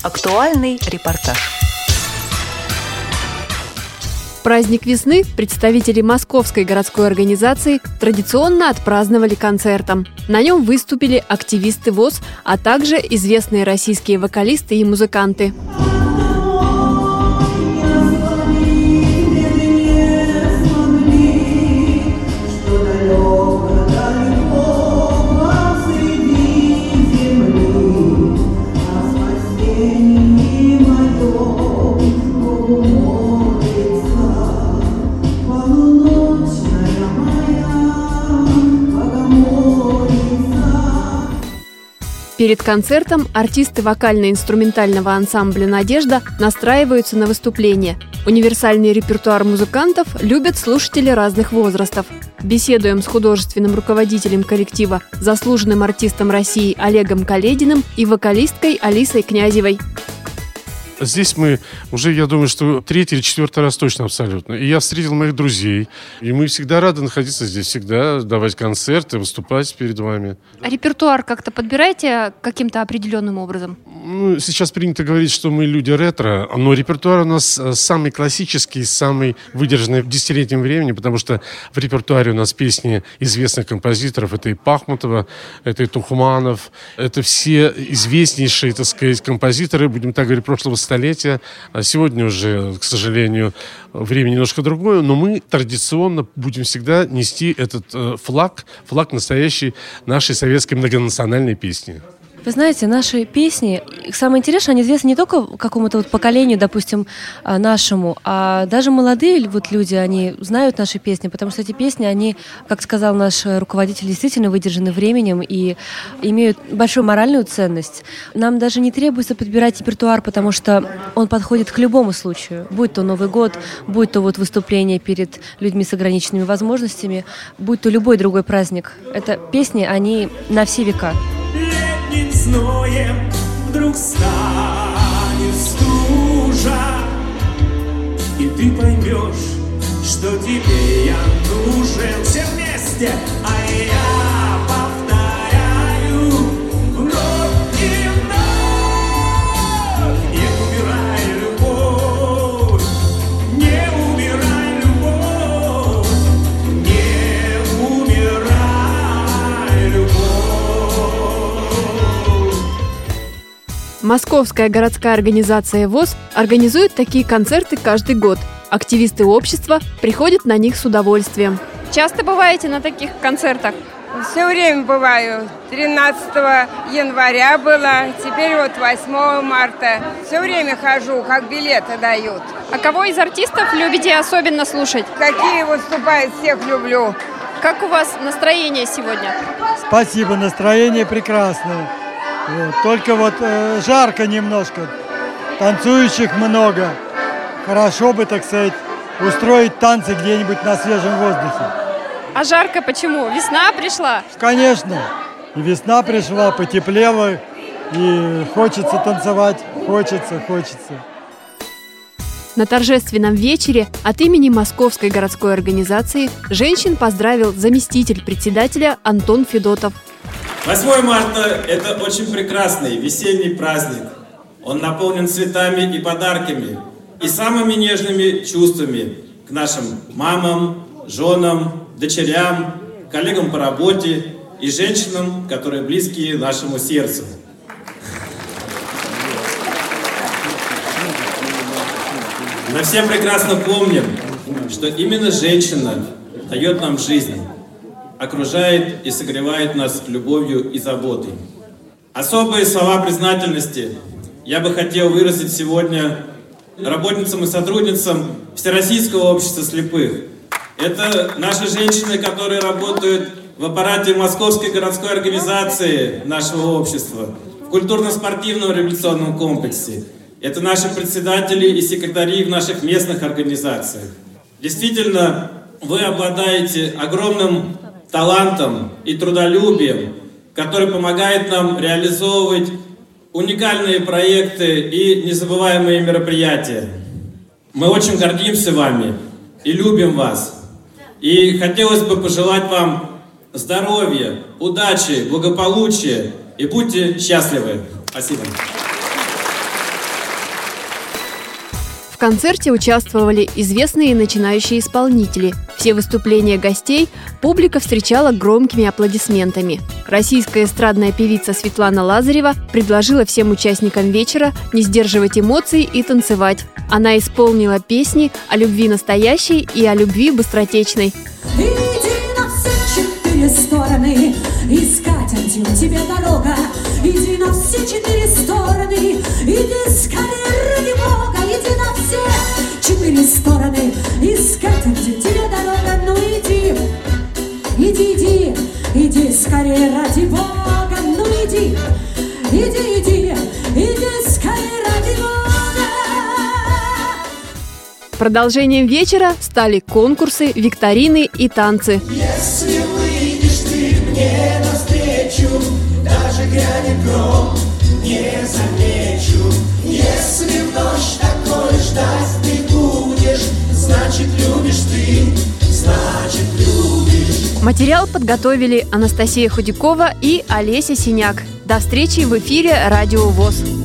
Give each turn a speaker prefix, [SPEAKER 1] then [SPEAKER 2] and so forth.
[SPEAKER 1] Актуальный репортаж.
[SPEAKER 2] Праздник весны представители Московской городской организации традиционно отпраздновали концертом. На нем выступили активисты ВОЗ, а также известные российские вокалисты и музыканты. Перед концертом артисты вокально-инструментального ансамбля «Надежда» настраиваются на выступление. Универсальный репертуар музыкантов любят слушатели разных возрастов. Беседуем с художественным руководителем коллектива, заслуженным артистом России Олегом Калединым и вокалисткой Алисой Князевой.
[SPEAKER 3] Здесь мы уже, я думаю, что третий или четвертый раз точно абсолютно. И я встретил моих друзей. И мы всегда рады находиться здесь, всегда давать концерты, выступать перед вами.
[SPEAKER 2] А репертуар как-то подбираете каким-то определенным образом?
[SPEAKER 3] Ну, сейчас принято говорить, что мы люди ретро, но репертуар у нас э, самый классический, самый выдержанный в десятилетнем времени, потому что в репертуаре у нас песни известных композиторов. Это и Пахмутова, это и Тухманов, это все известнейшие, так сказать, композиторы, будем так говорить, прошлого столетия. А сегодня уже, к сожалению, время немножко другое, но мы традиционно будем всегда нести этот э, флаг, флаг настоящей нашей советской многонациональной песни.
[SPEAKER 4] Вы знаете, наши песни, самое интересное, они известны не только какому-то вот поколению, допустим, а, нашему, а даже молодые вот люди, они знают наши песни, потому что эти песни, они, как сказал наш руководитель, действительно выдержаны временем и имеют большую моральную ценность. Нам даже не требуется подбирать репертуар, потому что он подходит к любому случаю, будь то Новый год, будь то вот выступление перед людьми с ограниченными возможностями, будь то любой другой праздник. Это песни, они на все века
[SPEAKER 5] летним зноем вдруг станет стужа, и ты поймешь, что тебе я нужен. Все вместе, а я повторяю
[SPEAKER 2] Московская городская организация ВОЗ организует такие концерты каждый год. Активисты общества приходят на них с удовольствием. Часто бываете на таких концертах?
[SPEAKER 6] Все время бываю. 13 января было, теперь вот 8 марта. Все время хожу, как билеты дают.
[SPEAKER 2] А кого из артистов любите особенно слушать?
[SPEAKER 6] Какие выступают, всех люблю.
[SPEAKER 2] Как у вас настроение сегодня?
[SPEAKER 7] Спасибо, настроение прекрасное. Вот. Только вот э, жарко немножко, танцующих много. Хорошо бы, так сказать, устроить танцы где-нибудь на свежем воздухе.
[SPEAKER 2] А жарко почему? Весна пришла?
[SPEAKER 7] Конечно, и весна пришла, потеплело, и хочется танцевать, хочется, хочется.
[SPEAKER 2] На торжественном вечере от имени Московской городской организации женщин поздравил заместитель председателя Антон Федотов.
[SPEAKER 8] 8 марта – это очень прекрасный весенний праздник. Он наполнен цветами и подарками, и самыми нежными чувствами к нашим мамам, женам, дочерям, коллегам по работе и женщинам, которые близкие нашему сердцу. Мы все прекрасно помним, что именно женщина дает нам жизнь, окружает и согревает нас любовью и заботой. Особые слова признательности я бы хотел выразить сегодня работницам и сотрудницам Всероссийского общества слепых. Это наши женщины, которые работают в аппарате Московской городской организации нашего общества, в культурно-спортивном революционном комплексе. Это наши председатели и секретари в наших местных организациях. Действительно, вы обладаете огромным талантом и трудолюбием, который помогает нам реализовывать уникальные проекты и незабываемые мероприятия. Мы очень гордимся вами и любим вас. И хотелось бы пожелать вам здоровья, удачи, благополучия и будьте счастливы. Спасибо.
[SPEAKER 2] В концерте участвовали известные начинающие исполнители. Все выступления гостей публика встречала громкими аплодисментами. Российская эстрадная певица Светлана Лазарева предложила всем участникам вечера не сдерживать эмоций и танцевать. Она исполнила песни о любви настоящей и о любви быстротечной.
[SPEAKER 1] Иди на все четыре стороны, искать тебе дорога. Иди на все четыре стороны, иди скорее иди, иди, иди, иди скорее ради Бога.
[SPEAKER 2] Продолжением вечера стали конкурсы, викторины и танцы.
[SPEAKER 5] Если выйдешь ты мне навстречу, даже грянет гром, не замечу.
[SPEAKER 2] Материал подготовили Анастасия Худякова и Олеся Синяк. До встречи в эфире «Радио ВОЗ».